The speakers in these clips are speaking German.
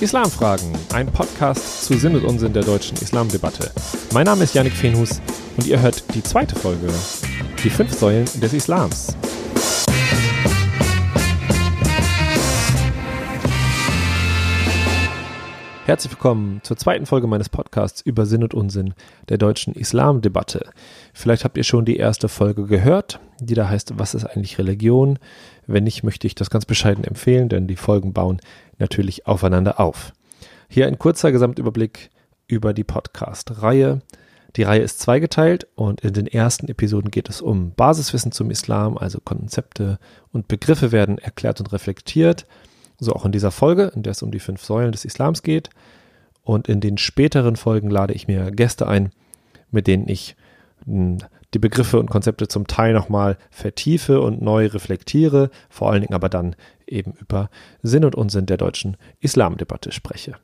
Islamfragen, ein Podcast zu Sinn und Unsinn der deutschen Islamdebatte. Mein Name ist Yannick Fenhus und ihr hört die zweite Folge, die fünf Säulen des Islams. Herzlich willkommen zur zweiten Folge meines Podcasts über Sinn und Unsinn der deutschen Islamdebatte. Vielleicht habt ihr schon die erste Folge gehört, die da heißt, was ist eigentlich Religion? Wenn nicht, möchte ich das ganz bescheiden empfehlen, denn die Folgen bauen natürlich aufeinander auf. Hier ein kurzer Gesamtüberblick über die Podcast-Reihe. Die Reihe ist zweigeteilt und in den ersten Episoden geht es um Basiswissen zum Islam, also Konzepte und Begriffe werden erklärt und reflektiert. So auch in dieser Folge, in der es um die fünf Säulen des Islams geht. Und in den späteren Folgen lade ich mir Gäste ein, mit denen ich die Begriffe und Konzepte zum Teil nochmal vertiefe und neu reflektiere, vor allen Dingen aber dann eben über Sinn und Unsinn der deutschen Islamdebatte spreche.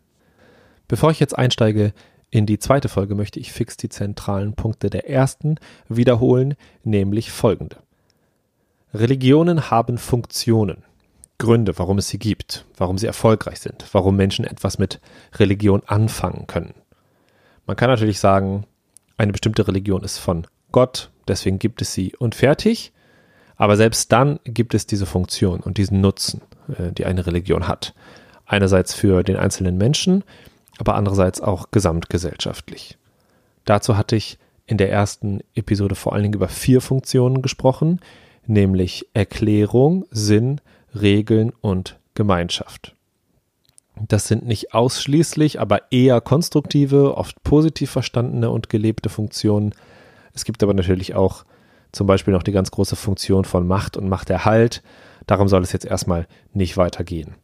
Bevor ich jetzt einsteige in die zweite Folge, möchte ich fix die zentralen Punkte der ersten wiederholen, nämlich folgende. Religionen haben Funktionen. Gründe, warum es sie gibt, warum sie erfolgreich sind, warum Menschen etwas mit Religion anfangen können. Man kann natürlich sagen, eine bestimmte Religion ist von Gott, deswegen gibt es sie und fertig. Aber selbst dann gibt es diese Funktion und diesen Nutzen, äh, die eine Religion hat. Einerseits für den einzelnen Menschen, aber andererseits auch gesamtgesellschaftlich. Dazu hatte ich in der ersten Episode vor allen Dingen über vier Funktionen gesprochen, nämlich Erklärung, Sinn, Regeln und Gemeinschaft. Das sind nicht ausschließlich, aber eher konstruktive, oft positiv verstandene und gelebte Funktionen. Es gibt aber natürlich auch zum Beispiel noch die ganz große Funktion von Macht und Machterhalt. Darum soll es jetzt erstmal nicht weitergehen.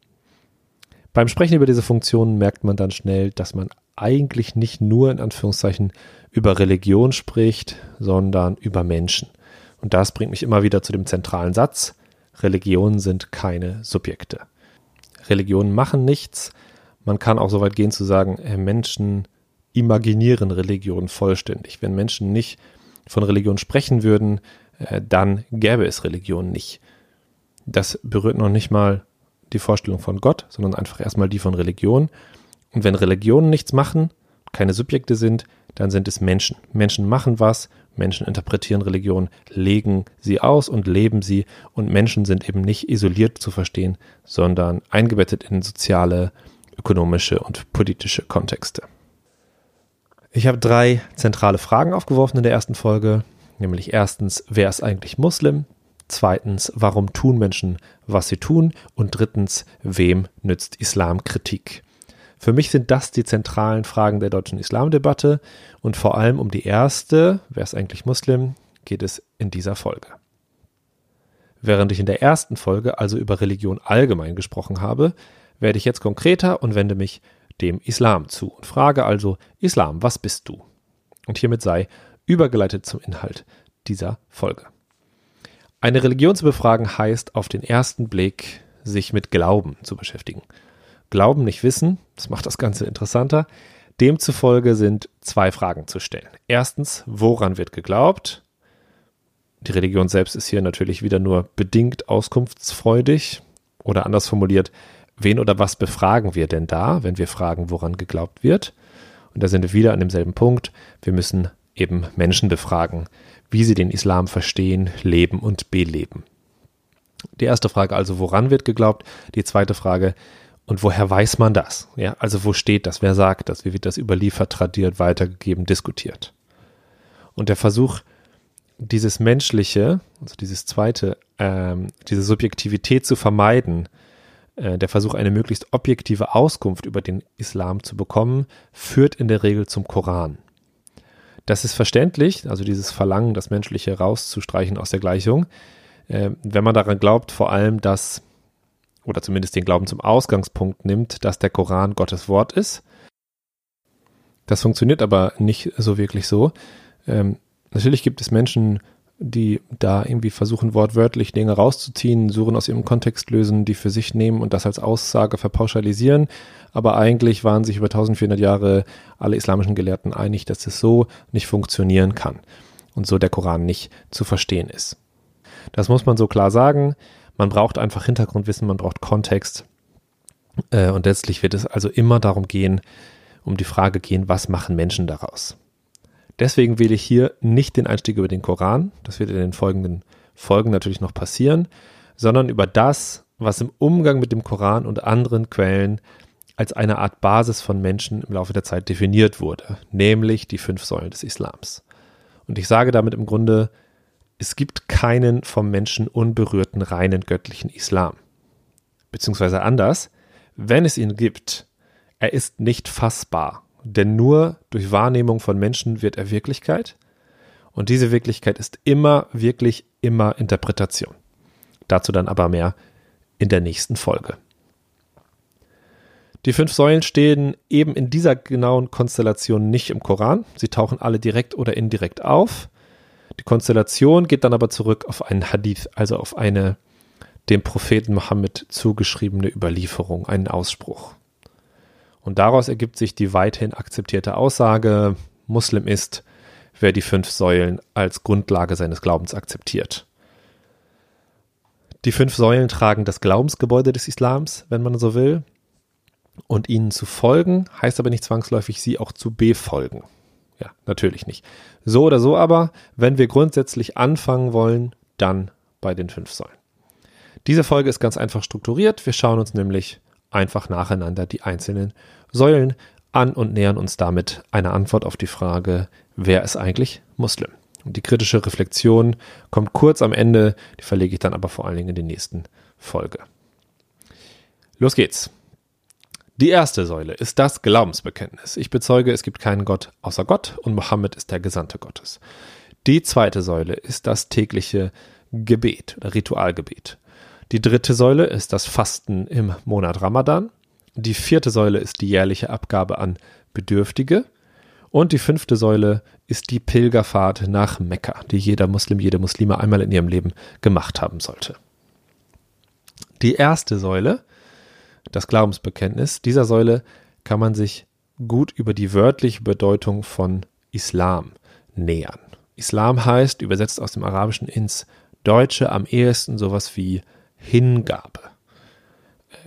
Beim Sprechen über diese Funktionen merkt man dann schnell, dass man eigentlich nicht nur in Anführungszeichen über Religion spricht, sondern über Menschen. Und das bringt mich immer wieder zu dem zentralen Satz, Religionen sind keine Subjekte. Religionen machen nichts. Man kann auch so weit gehen zu sagen, äh, Menschen imaginieren Religion vollständig. Wenn Menschen nicht von Religion sprechen würden, äh, dann gäbe es Religion nicht. Das berührt noch nicht mal die Vorstellung von Gott, sondern einfach erstmal die von Religion. Und wenn Religionen nichts machen, keine Subjekte sind, dann sind es Menschen. Menschen machen was Menschen interpretieren Religion, legen sie aus und leben sie und Menschen sind eben nicht isoliert zu verstehen, sondern eingebettet in soziale, ökonomische und politische Kontexte. Ich habe drei zentrale Fragen aufgeworfen in der ersten Folge, nämlich erstens, wer ist eigentlich Muslim? Zweitens, warum tun Menschen, was sie tun? Und drittens, wem nützt Islamkritik? Für mich sind das die zentralen Fragen der deutschen Islamdebatte und vor allem um die erste, wer ist eigentlich Muslim, geht es in dieser Folge. Während ich in der ersten Folge also über Religion allgemein gesprochen habe, werde ich jetzt konkreter und wende mich dem Islam zu und frage also, Islam, was bist du? Und hiermit sei übergeleitet zum Inhalt dieser Folge. Eine Religion zu befragen heißt auf den ersten Blick, sich mit Glauben zu beschäftigen. Glauben nicht wissen, das macht das Ganze interessanter. Demzufolge sind zwei Fragen zu stellen. Erstens, woran wird geglaubt? Die Religion selbst ist hier natürlich wieder nur bedingt auskunftsfreudig oder anders formuliert, wen oder was befragen wir denn da, wenn wir fragen, woran geglaubt wird? Und da sind wir wieder an demselben Punkt. Wir müssen eben Menschen befragen, wie sie den Islam verstehen, leben und beleben. Die erste Frage also, woran wird geglaubt? Die zweite Frage, und woher weiß man das? Ja, also wo steht das? Wer sagt das? Wie wird das überliefert, tradiert, weitergegeben, diskutiert? Und der Versuch, dieses Menschliche, also dieses zweite, ähm, diese Subjektivität zu vermeiden, äh, der Versuch, eine möglichst objektive Auskunft über den Islam zu bekommen, führt in der Regel zum Koran. Das ist verständlich, also dieses Verlangen, das Menschliche rauszustreichen aus der Gleichung, äh, wenn man daran glaubt, vor allem, dass oder zumindest den Glauben zum Ausgangspunkt nimmt, dass der Koran Gottes Wort ist. Das funktioniert aber nicht so wirklich so. Ähm, natürlich gibt es Menschen, die da irgendwie versuchen, wortwörtlich Dinge rauszuziehen, suchen aus ihrem Kontext lösen, die für sich nehmen und das als Aussage verpauschalisieren. Aber eigentlich waren sich über 1400 Jahre alle islamischen Gelehrten einig, dass es so nicht funktionieren kann und so der Koran nicht zu verstehen ist. Das muss man so klar sagen. Man braucht einfach Hintergrundwissen, man braucht Kontext. Äh, und letztlich wird es also immer darum gehen, um die Frage gehen, was machen Menschen daraus? Deswegen wähle ich hier nicht den Einstieg über den Koran, das wird in den folgenden Folgen natürlich noch passieren, sondern über das, was im Umgang mit dem Koran und anderen Quellen als eine Art Basis von Menschen im Laufe der Zeit definiert wurde, nämlich die fünf Säulen des Islams. Und ich sage damit im Grunde, es gibt keinen vom Menschen unberührten reinen göttlichen Islam. Beziehungsweise anders, wenn es ihn gibt, er ist nicht fassbar, denn nur durch Wahrnehmung von Menschen wird er Wirklichkeit und diese Wirklichkeit ist immer, wirklich immer Interpretation. Dazu dann aber mehr in der nächsten Folge. Die fünf Säulen stehen eben in dieser genauen Konstellation nicht im Koran. Sie tauchen alle direkt oder indirekt auf. Die Konstellation geht dann aber zurück auf einen Hadith, also auf eine dem Propheten Mohammed zugeschriebene Überlieferung, einen Ausspruch. Und daraus ergibt sich die weithin akzeptierte Aussage, Muslim ist, wer die fünf Säulen als Grundlage seines Glaubens akzeptiert. Die fünf Säulen tragen das Glaubensgebäude des Islams, wenn man so will. Und ihnen zu folgen heißt aber nicht zwangsläufig, sie auch zu befolgen. Ja, natürlich nicht. So oder so aber, wenn wir grundsätzlich anfangen wollen, dann bei den fünf Säulen. Diese Folge ist ganz einfach strukturiert. Wir schauen uns nämlich einfach nacheinander die einzelnen Säulen an und nähern uns damit einer Antwort auf die Frage, wer ist eigentlich Muslim? Und die kritische Reflexion kommt kurz am Ende, die verlege ich dann aber vor allen Dingen in die nächsten Folge. Los geht's. Die erste Säule ist das Glaubensbekenntnis. Ich bezeuge, es gibt keinen Gott außer Gott und Mohammed ist der Gesandte Gottes. Die zweite Säule ist das tägliche Gebet Ritualgebet. Die dritte Säule ist das Fasten im Monat Ramadan. Die vierte Säule ist die jährliche Abgabe an Bedürftige. Und die fünfte Säule ist die Pilgerfahrt nach Mekka, die jeder Muslim, jede Muslime einmal in ihrem Leben gemacht haben sollte. Die erste Säule, das Glaubensbekenntnis, dieser Säule kann man sich gut über die wörtliche Bedeutung von Islam nähern. Islam heißt, übersetzt aus dem Arabischen ins Deutsche, am ehesten sowas wie Hingabe.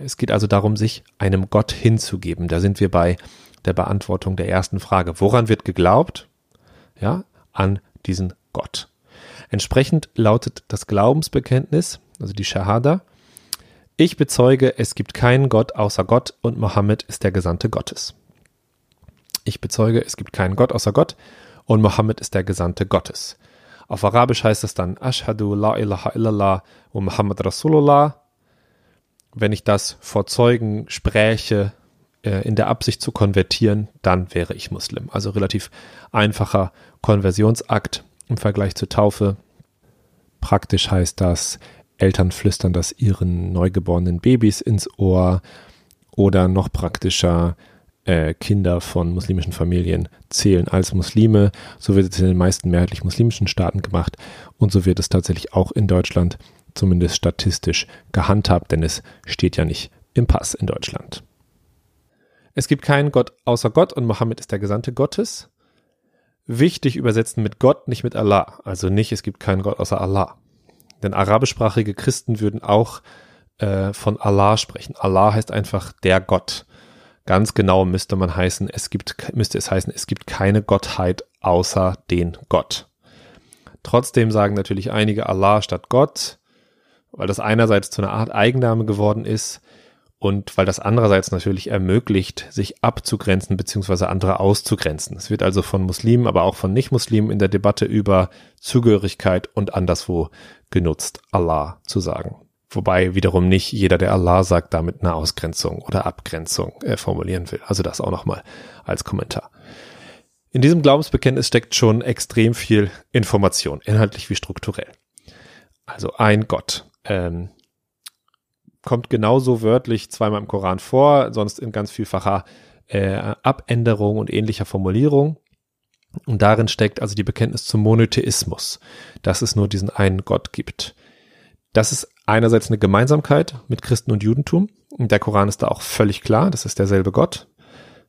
Es geht also darum, sich einem Gott hinzugeben. Da sind wir bei der Beantwortung der ersten Frage. Woran wird geglaubt? Ja, an diesen Gott. Entsprechend lautet das Glaubensbekenntnis, also die Shahada, ich bezeuge, es gibt keinen Gott außer Gott und Mohammed ist der Gesandte Gottes. Ich bezeuge, es gibt keinen Gott außer Gott und Mohammed ist der Gesandte Gottes. Auf Arabisch heißt es dann Ashhadu la ilaha illallah wa Muhammad Rasulullah. Wenn ich das vor Zeugen spräche, äh, in der Absicht zu konvertieren, dann wäre ich Muslim. Also relativ einfacher Konversionsakt im Vergleich zur Taufe. Praktisch heißt das, Eltern flüstern das ihren neugeborenen Babys ins Ohr oder noch praktischer, äh, Kinder von muslimischen Familien zählen als Muslime. So wird es in den meisten mehrheitlich muslimischen Staaten gemacht und so wird es tatsächlich auch in Deutschland zumindest statistisch gehandhabt, denn es steht ja nicht im Pass in Deutschland. Es gibt keinen Gott außer Gott und Mohammed ist der Gesandte Gottes. Wichtig übersetzen mit Gott, nicht mit Allah. Also nicht, es gibt keinen Gott außer Allah. Denn arabischsprachige Christen würden auch äh, von Allah sprechen. Allah heißt einfach der Gott. Ganz genau müsste man heißen, es gibt, müsste es heißen, es gibt keine Gottheit außer den Gott. Trotzdem sagen natürlich einige Allah statt Gott, weil das einerseits zu einer Art Eigenname geworden ist und weil das andererseits natürlich ermöglicht, sich abzugrenzen bzw. andere auszugrenzen. Es wird also von Muslimen, aber auch von Nicht-Muslimen in der Debatte über Zugehörigkeit und anderswo genutzt, Allah zu sagen. Wobei wiederum nicht jeder, der Allah sagt, damit eine Ausgrenzung oder Abgrenzung äh, formulieren will. Also das auch nochmal als Kommentar. In diesem Glaubensbekenntnis steckt schon extrem viel Information, inhaltlich wie strukturell. Also ein Gott. Ähm, kommt genauso wörtlich zweimal im Koran vor, sonst in ganz vielfacher äh, Abänderung und ähnlicher Formulierung. Und darin steckt also die Bekenntnis zum Monotheismus, dass es nur diesen einen Gott gibt. Das ist einerseits eine Gemeinsamkeit mit Christen und Judentum. Der Koran ist da auch völlig klar, das ist derselbe Gott,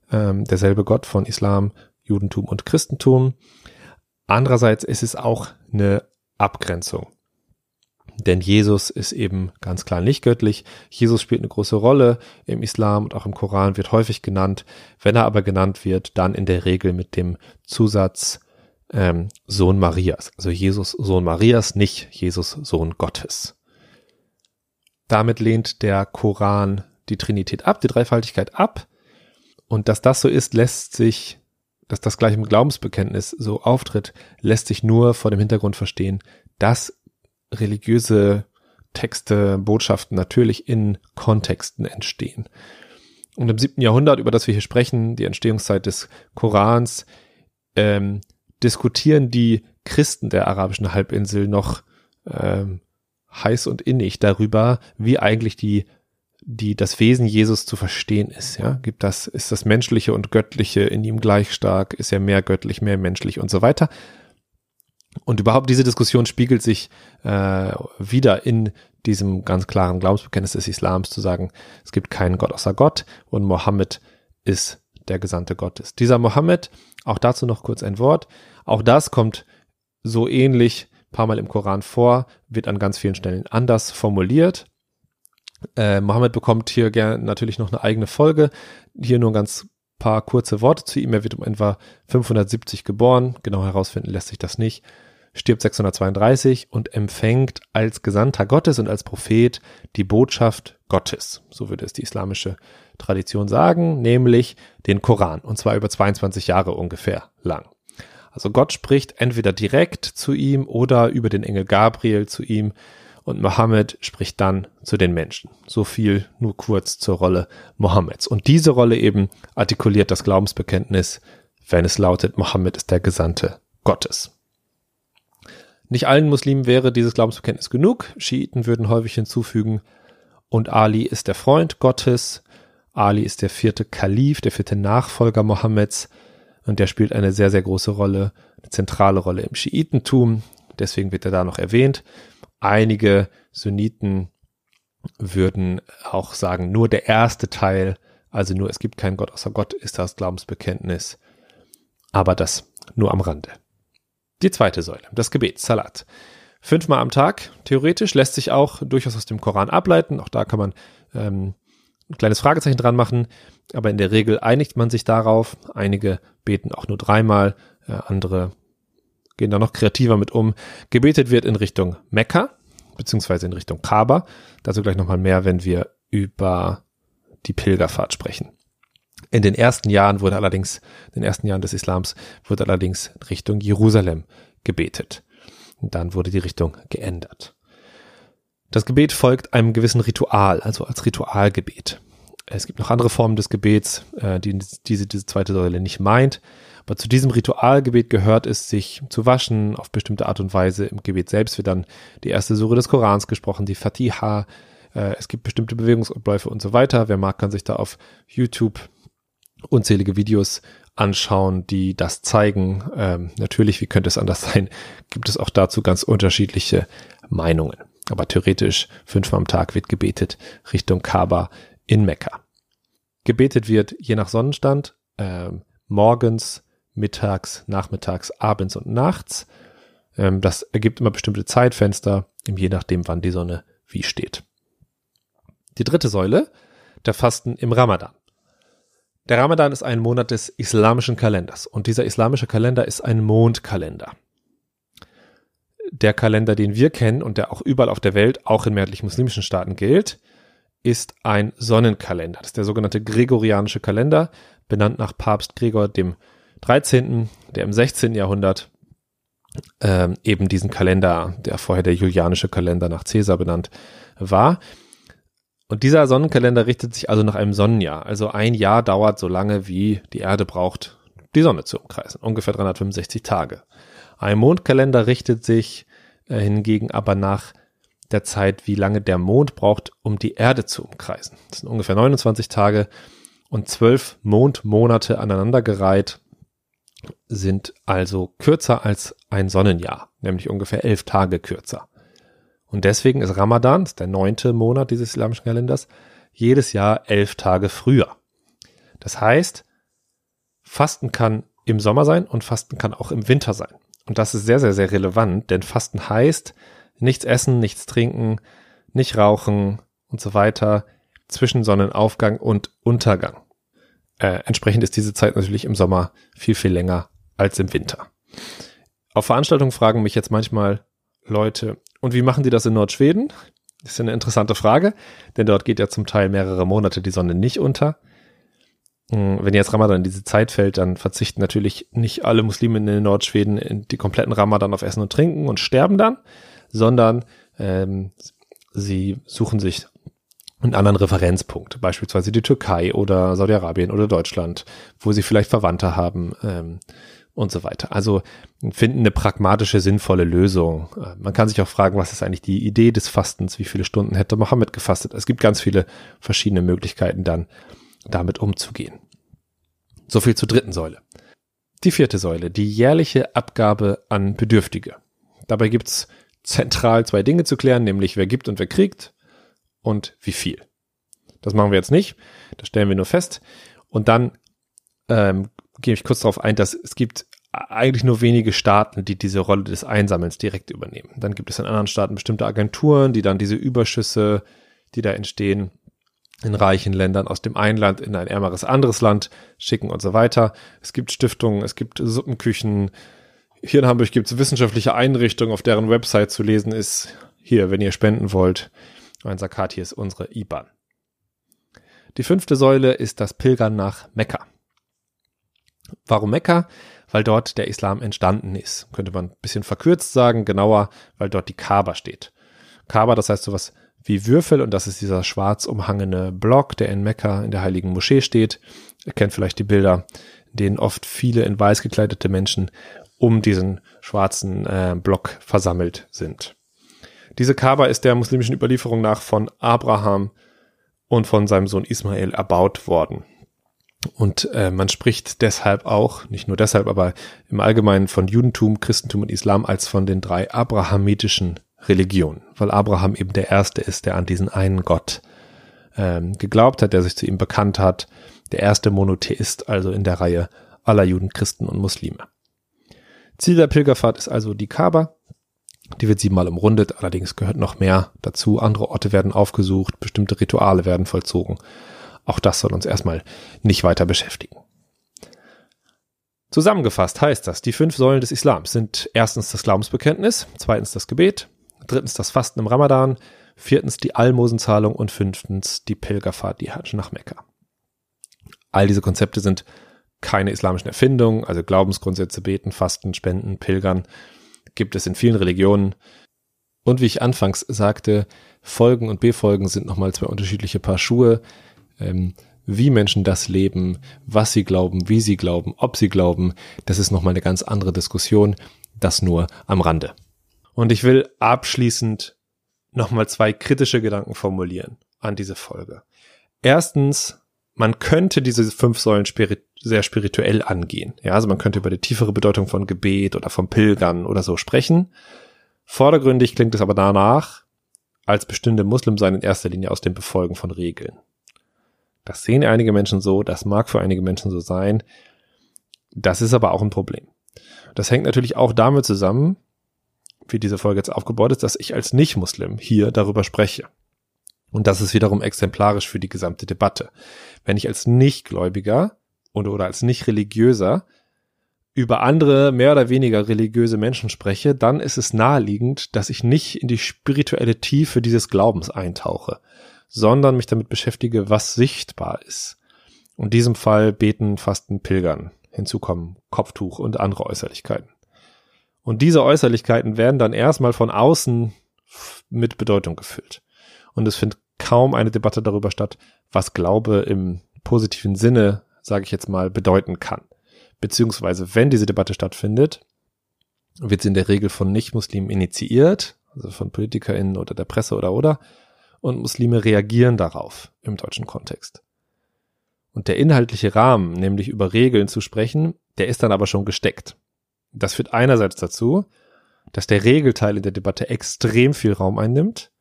ähm, derselbe Gott von Islam, Judentum und Christentum. Andererseits ist es auch eine Abgrenzung. Denn Jesus ist eben ganz klar nicht göttlich. Jesus spielt eine große Rolle im Islam und auch im Koran wird häufig genannt. Wenn er aber genannt wird, dann in der Regel mit dem Zusatz ähm, Sohn Marias. Also Jesus Sohn Marias, nicht Jesus Sohn Gottes. Damit lehnt der Koran die Trinität ab, die Dreifaltigkeit ab. Und dass das so ist, lässt sich, dass das gleich im Glaubensbekenntnis so auftritt, lässt sich nur vor dem Hintergrund verstehen, dass religiöse Texte, Botschaften natürlich in Kontexten entstehen. Und im siebten Jahrhundert, über das wir hier sprechen, die Entstehungszeit des Korans, ähm, diskutieren die Christen der arabischen Halbinsel noch ähm, heiß und innig darüber, wie eigentlich die die das Wesen Jesus zu verstehen ist. Ja, gibt das ist das Menschliche und Göttliche in ihm gleich stark? Ist er mehr göttlich, mehr menschlich und so weiter? Und überhaupt diese Diskussion spiegelt sich äh, wieder in diesem ganz klaren Glaubensbekenntnis des Islams zu sagen, es gibt keinen Gott außer Gott und Mohammed ist der Gesandte Gottes. Dieser Mohammed, auch dazu noch kurz ein Wort, auch das kommt so ähnlich paar Mal im Koran vor, wird an ganz vielen Stellen anders formuliert. Äh, Mohammed bekommt hier gern natürlich noch eine eigene Folge. Hier nur ein ganz paar kurze Worte zu ihm. Er wird um etwa 570 geboren. Genau herausfinden lässt sich das nicht. Stirbt 632 und empfängt als Gesandter Gottes und als Prophet die Botschaft Gottes. So würde es die islamische Tradition sagen, nämlich den Koran. Und zwar über 22 Jahre ungefähr lang. Also Gott spricht entweder direkt zu ihm oder über den Engel Gabriel zu ihm und Mohammed spricht dann zu den Menschen. So viel nur kurz zur Rolle Mohammeds. Und diese Rolle eben artikuliert das Glaubensbekenntnis, wenn es lautet, Mohammed ist der Gesandte Gottes. Nicht allen Muslimen wäre dieses Glaubensbekenntnis genug. Schiiten würden häufig hinzufügen, und Ali ist der Freund Gottes. Ali ist der vierte Kalif, der vierte Nachfolger Mohammeds. Und der spielt eine sehr, sehr große Rolle, eine zentrale Rolle im Schiitentum. Deswegen wird er da noch erwähnt. Einige Sunniten würden auch sagen, nur der erste Teil, also nur es gibt keinen Gott außer Gott, ist das Glaubensbekenntnis. Aber das nur am Rande. Die zweite Säule, das Gebet, Salat. Fünfmal am Tag, theoretisch, lässt sich auch durchaus aus dem Koran ableiten. Auch da kann man ähm, ein kleines Fragezeichen dran machen, aber in der Regel einigt man sich darauf. Einige beten auch nur dreimal, äh, andere gehen da noch kreativer mit um. Gebetet wird in Richtung Mekka, beziehungsweise in Richtung Kaaba. Dazu gleich nochmal mehr, wenn wir über die Pilgerfahrt sprechen. In den ersten Jahren wurde allerdings, in den ersten Jahren des Islams wurde allerdings Richtung Jerusalem gebetet. Und dann wurde die Richtung geändert. Das Gebet folgt einem gewissen Ritual, also als Ritualgebet. Es gibt noch andere Formen des Gebets, äh, die diese, diese zweite Säule nicht meint. Aber zu diesem Ritualgebet gehört es, sich zu waschen auf bestimmte Art und Weise. Im Gebet selbst wird dann die erste Sure des Korans gesprochen, die Fatiha. Äh, es gibt bestimmte Bewegungsabläufe und so weiter. Wer mag, kann sich da auf YouTube unzählige Videos anschauen, die das zeigen. Ähm, natürlich, wie könnte es anders sein, gibt es auch dazu ganz unterschiedliche Meinungen. Aber theoretisch fünfmal am Tag wird gebetet Richtung Kaaba in Mekka. Gebetet wird je nach Sonnenstand äh, morgens, mittags, nachmittags, abends und nachts. Ähm, das ergibt immer bestimmte Zeitfenster, je nachdem, wann die Sonne wie steht. Die dritte Säule, der Fasten im Ramadan. Der Ramadan ist ein Monat des islamischen Kalenders und dieser islamische Kalender ist ein Mondkalender der Kalender, den wir kennen und der auch überall auf der Welt, auch in mehrheitlich muslimischen Staaten gilt, ist ein Sonnenkalender. Das ist der sogenannte Gregorianische Kalender, benannt nach Papst Gregor dem 13., der im 16. Jahrhundert ähm, eben diesen Kalender, der vorher der Julianische Kalender nach Caesar benannt war. Und dieser Sonnenkalender richtet sich also nach einem Sonnenjahr. Also ein Jahr dauert so lange, wie die Erde braucht, die Sonne zu umkreisen. Ungefähr 365 Tage. Ein Mondkalender richtet sich äh, hingegen aber nach der Zeit, wie lange der Mond braucht, um die Erde zu umkreisen. Das sind ungefähr 29 Tage und zwölf Mondmonate aneinandergereiht sind also kürzer als ein Sonnenjahr, nämlich ungefähr elf Tage kürzer. Und deswegen ist Ramadan, ist der neunte Monat dieses islamischen Kalenders, jedes Jahr elf Tage früher. Das heißt, Fasten kann im Sommer sein und Fasten kann auch im Winter sein. Und das ist sehr, sehr, sehr relevant, denn Fasten heißt, nichts essen, nichts trinken, nicht rauchen und so weiter zwischen Sonnenaufgang und Untergang. Äh, entsprechend ist diese Zeit natürlich im Sommer viel, viel länger als im Winter. Auf Veranstaltungen fragen mich jetzt manchmal Leute, und wie machen die das in Nordschweden? Das ist eine interessante Frage, denn dort geht ja zum Teil mehrere Monate die Sonne nicht unter. Hm, wenn jetzt Ramadan in diese Zeit fällt, dann verzichten natürlich nicht alle Muslime in Nordschweden in die kompletten Ramadan auf Essen und Trinken und sterben dann, sondern ähm, sie suchen sich einen anderen Referenzpunkt, beispielsweise die Türkei oder Saudi-Arabien oder Deutschland, wo sie vielleicht Verwandte haben ähm, und so weiter. Also finden eine pragmatische, sinnvolle Lösung. Äh, man kann sich auch fragen, was ist eigentlich die Idee des Fastens? Wie viele Stunden hätte Mohammed gefastet? Es gibt ganz viele verschiedene Möglichkeiten dann, damit umzugehen. So viel zur dritten Säule. Die vierte Säule, die jährliche Abgabe an Bedürftige. Dabei gibt's zentral zwei Dinge zu klären, nämlich wer gibt und wer kriegt und wie viel. Das machen wir jetzt nicht, das stellen wir nur fest. Und dann ähm, gehe ich kurz darauf ein, dass es gibt eigentlich nur wenige Staaten, die diese Rolle des Einsammelns direkt übernehmen. Dann gibt es in anderen Staaten bestimmte Agenturen, die dann diese Überschüsse, die da entstehen, in reichen Ländern aus dem einen Land in ein ärmeres anderes Land schicken und so weiter. Es gibt Stiftungen, es gibt Suppenküchen. Hier in Hamburg gibt es wissenschaftliche Einrichtungen, auf deren Website zu lesen ist, hier, wenn ihr spenden wollt. Mein Sakat hier ist unsere IBAN. Die fünfte Säule ist das Pilgern nach Mekka. Warum Mekka? Weil dort der Islam entstanden ist. Könnte man ein bisschen verkürzt sagen, genauer, weil dort die Kaaba steht. Kaaba, das heißt sowas wie Würfel und das ist dieser schwarz umhangene Block, der in Mekka in der heiligen Moschee steht. Ihr kennt vielleicht die Bilder, in denen oft viele in weiß gekleidete Menschen um diesen schwarzen äh, Block versammelt sind. Diese Kaaba ist der muslimischen Überlieferung nach von Abraham und von seinem Sohn Ismael erbaut worden. Und äh, man spricht deshalb auch, nicht nur deshalb, aber im Allgemeinen von Judentum, Christentum und Islam als von den drei abrahamitischen Religionen, weil Abraham eben der Erste ist, der an diesen einen Gott ähm, geglaubt hat, der sich zu ihm bekannt hat, der erste Monotheist, also in der Reihe aller Juden, Christen und Muslime. Ziel der Pilgerfahrt ist also die Kaaba. Die wird siebenmal umrundet, allerdings gehört noch mehr dazu. Andere Orte werden aufgesucht, bestimmte Rituale werden vollzogen. Auch das soll uns erstmal nicht weiter beschäftigen. Zusammengefasst heißt das, die fünf Säulen des Islams sind erstens das Glaubensbekenntnis, zweitens das Gebet, drittens das Fasten im Ramadan, viertens die Almosenzahlung und fünftens die Pilgerfahrt, die Hajj nach Mekka. All diese Konzepte sind keine islamischen Erfindungen, also Glaubensgrundsätze, Beten, Fasten, Spenden, Pilgern gibt es in vielen Religionen. Und wie ich anfangs sagte, Folgen und Befolgen sind nochmal zwei unterschiedliche Paar Schuhe. Ähm, wie Menschen das leben, was sie glauben, wie sie glauben, ob sie glauben, das ist nochmal eine ganz andere Diskussion. Das nur am Rande. Und ich will abschließend nochmal zwei kritische Gedanken formulieren an diese Folge. Erstens, man könnte diese fünf Säulen spirit sehr spirituell angehen. Ja, also man könnte über die tiefere Bedeutung von Gebet oder vom Pilgern oder so sprechen. Vordergründig klingt es aber danach, als bestünde Muslim sein in erster Linie aus dem Befolgen von Regeln. Das sehen einige Menschen so, das mag für einige Menschen so sein. Das ist aber auch ein Problem. Das hängt natürlich auch damit zusammen, wie diese Folge jetzt aufgebaut ist, dass ich als Nicht-Muslim hier darüber spreche. Und das ist wiederum exemplarisch für die gesamte Debatte. Wenn ich als Nichtgläubiger und oder als Nicht-Religiöser über andere mehr oder weniger religiöse Menschen spreche, dann ist es naheliegend, dass ich nicht in die spirituelle Tiefe dieses Glaubens eintauche, sondern mich damit beschäftige, was sichtbar ist. In diesem Fall beten, fasten, pilgern. Hinzu kommen Kopftuch und andere Äußerlichkeiten. Und diese Äußerlichkeiten werden dann erstmal von außen mit Bedeutung gefüllt. Und es findet kaum eine Debatte darüber statt, was Glaube im positiven Sinne, sage ich jetzt mal, bedeuten kann. Beziehungsweise, wenn diese Debatte stattfindet, wird sie in der Regel von Nicht-Muslimen initiiert, also von PolitikerInnen oder der Presse oder oder, und Muslime reagieren darauf im deutschen Kontext. Und der inhaltliche Rahmen, nämlich über Regeln zu sprechen, der ist dann aber schon gesteckt. Das führt einerseits dazu, dass der Regelteil in der Debatte extrem viel Raum einnimmt.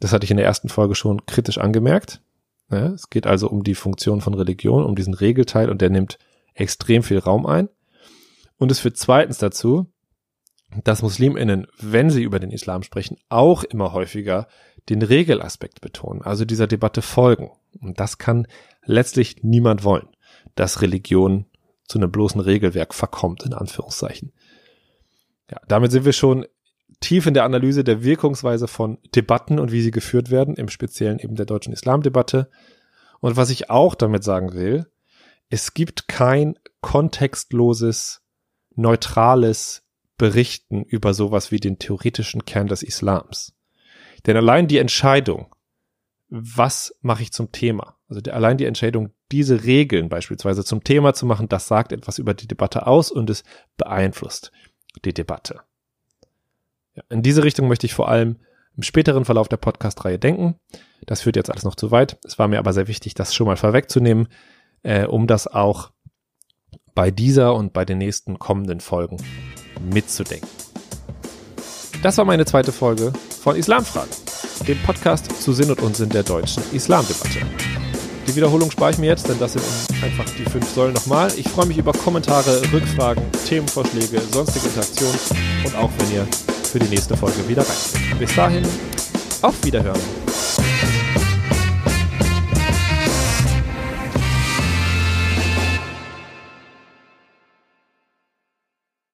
Das hatte ich in der ersten Folge schon kritisch angemerkt. Ja, es geht also um die Funktion von Religion, um diesen Regelteil und der nimmt extrem viel Raum ein. Und es führt zweitens dazu, dass Musliminnen, wenn sie über den Islam sprechen, auch immer häufiger den Regelaspekt betonen, also dieser Debatte folgen. Und das kann letztlich niemand wollen, dass Religion zu einem bloßen Regelwerk verkommt, in Anführungszeichen. Ja, damit sind wir schon tief in der Analyse der Wirkungsweise von Debatten und wie sie geführt werden, im Speziellen eben der deutschen Islamdebatte. Und was ich auch damit sagen will, es gibt kein kontextloses, neutrales Berichten über sowas wie den theoretischen Kern des Islams. Denn allein die Entscheidung, was mache ich zum Thema, also der, allein die Entscheidung, diese Regeln beispielsweise zum Thema zu machen, das sagt etwas über die Debatte aus und es beeinflusst die Debatte. In diese Richtung möchte ich vor allem im späteren Verlauf der Podcast-Reihe denken. Das führt jetzt alles noch zu weit. Es war mir aber sehr wichtig, das schon mal vorwegzunehmen, äh, um das auch bei dieser und bei den nächsten kommenden Folgen mitzudenken. Das war meine zweite Folge von Islamfragen, dem Podcast zu Sinn und Unsinn der deutschen Islamdebatte. Die Wiederholung spare ich mir jetzt, denn das sind einfach die fünf Säulen nochmal. Ich freue mich über Kommentare, Rückfragen, Themenvorschläge, sonstige Interaktionen und auch wenn ihr für die nächste Folge wieder rein. Bis dahin, auf Wiederhören.